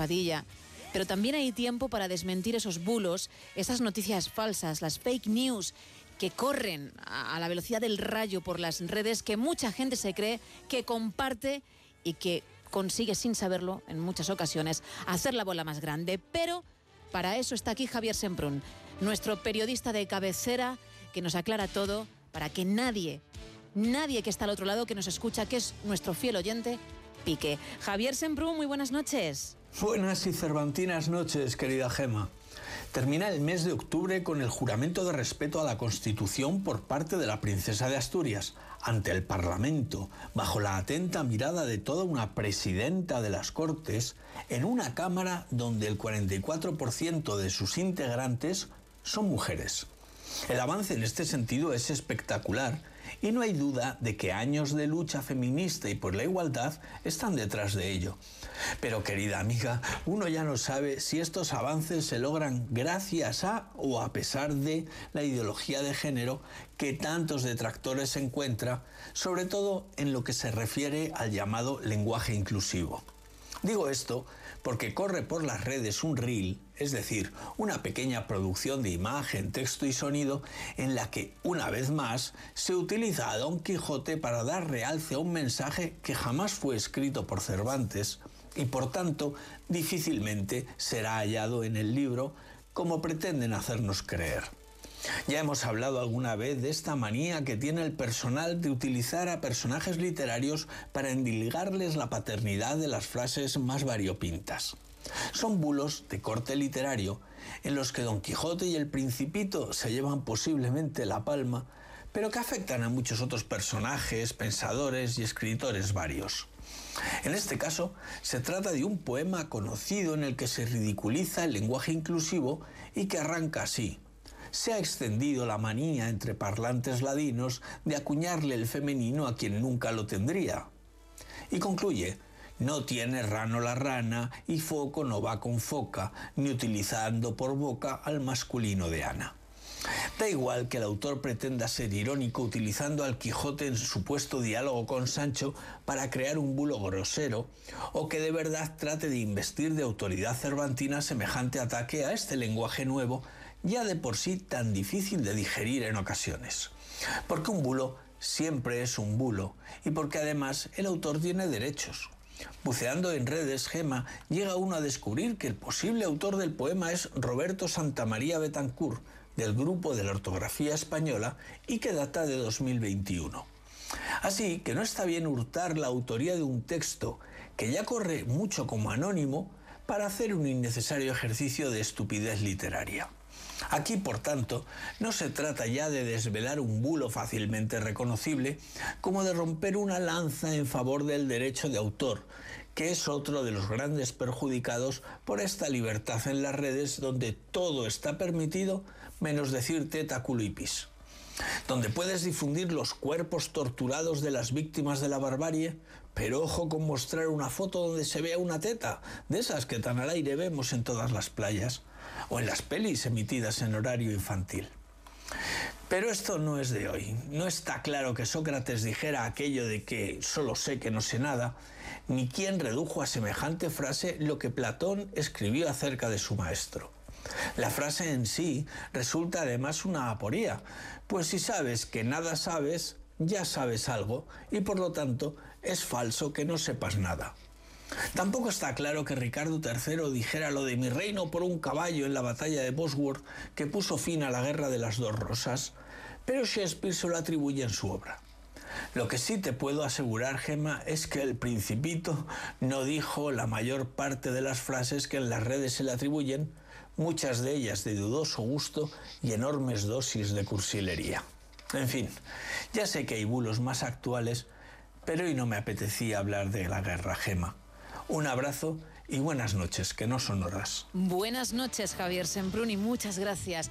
Padilla. Pero también hay tiempo para desmentir esos bulos, esas noticias falsas, las fake news que corren a la velocidad del rayo por las redes, que mucha gente se cree, que comparte y que consigue sin saberlo en muchas ocasiones hacer la bola más grande. Pero para eso está aquí Javier Semprún, nuestro periodista de cabecera que nos aclara todo para que nadie, nadie que está al otro lado que nos escucha, que es nuestro fiel oyente, pique. Javier Semprún, muy buenas noches. Buenas y cervantinas noches, querida Gema. Termina el mes de octubre con el juramento de respeto a la Constitución por parte de la princesa de Asturias ante el Parlamento, bajo la atenta mirada de toda una presidenta de las Cortes, en una Cámara donde el 44% de sus integrantes son mujeres. El avance en este sentido es espectacular y no hay duda de que años de lucha feminista y por la igualdad están detrás de ello. Pero querida amiga, uno ya no sabe si estos avances se logran gracias a o a pesar de la ideología de género que tantos detractores encuentra, sobre todo en lo que se refiere al llamado lenguaje inclusivo. Digo esto porque corre por las redes un reel, es decir, una pequeña producción de imagen, texto y sonido en la que, una vez más, se utiliza a Don Quijote para dar realce a un mensaje que jamás fue escrito por Cervantes y por tanto difícilmente será hallado en el libro como pretenden hacernos creer. Ya hemos hablado alguna vez de esta manía que tiene el personal de utilizar a personajes literarios para endilgarles la paternidad de las frases más variopintas. Son bulos de corte literario en los que Don Quijote y el Principito se llevan posiblemente la palma, pero que afectan a muchos otros personajes, pensadores y escritores varios. En este caso, se trata de un poema conocido en el que se ridiculiza el lenguaje inclusivo y que arranca así se ha extendido la manía entre parlantes ladinos de acuñarle el femenino a quien nunca lo tendría. Y concluye, no tiene rano la rana y foco no va con foca, ni utilizando por boca al masculino de Ana. Da igual que el autor pretenda ser irónico utilizando al Quijote en su supuesto diálogo con Sancho para crear un bulo grosero, o que de verdad trate de investir de autoridad cervantina semejante ataque a este lenguaje nuevo, ya de por sí tan difícil de digerir en ocasiones. Porque un bulo siempre es un bulo, y porque además el autor tiene derechos. Buceando en redes, Gema, llega uno a descubrir que el posible autor del poema es Roberto Santamaría Betancourt, del grupo de la ortografía española y que data de 2021. Así que no está bien hurtar la autoría de un texto que ya corre mucho como anónimo para hacer un innecesario ejercicio de estupidez literaria. Aquí, por tanto, no se trata ya de desvelar un bulo fácilmente reconocible, como de romper una lanza en favor del derecho de autor, que es otro de los grandes perjudicados por esta libertad en las redes donde todo está permitido menos decir teta culipis donde puedes difundir los cuerpos torturados de las víctimas de la barbarie, pero ojo con mostrar una foto donde se vea una teta, de esas que tan al aire vemos en todas las playas, o en las pelis emitidas en horario infantil. Pero esto no es de hoy. No está claro que Sócrates dijera aquello de que solo sé que no sé nada, ni quién redujo a semejante frase lo que Platón escribió acerca de su maestro. La frase en sí resulta además una aporía, pues si sabes que nada sabes, ya sabes algo y por lo tanto es falso que no sepas nada. Tampoco está claro que Ricardo III dijera lo de mi reino por un caballo en la batalla de Bosworth que puso fin a la guerra de las dos rosas, pero Shakespeare se lo atribuye en su obra. Lo que sí te puedo asegurar, Gemma, es que el principito no dijo la mayor parte de las frases que en las redes se le atribuyen, muchas de ellas de dudoso gusto y enormes dosis de cursilería. En fin, ya sé que hay bulos más actuales, pero hoy no me apetecía hablar de la guerra, Gema. Un abrazo y buenas noches, que no son horas. Buenas noches, Javier Semprún, y muchas gracias.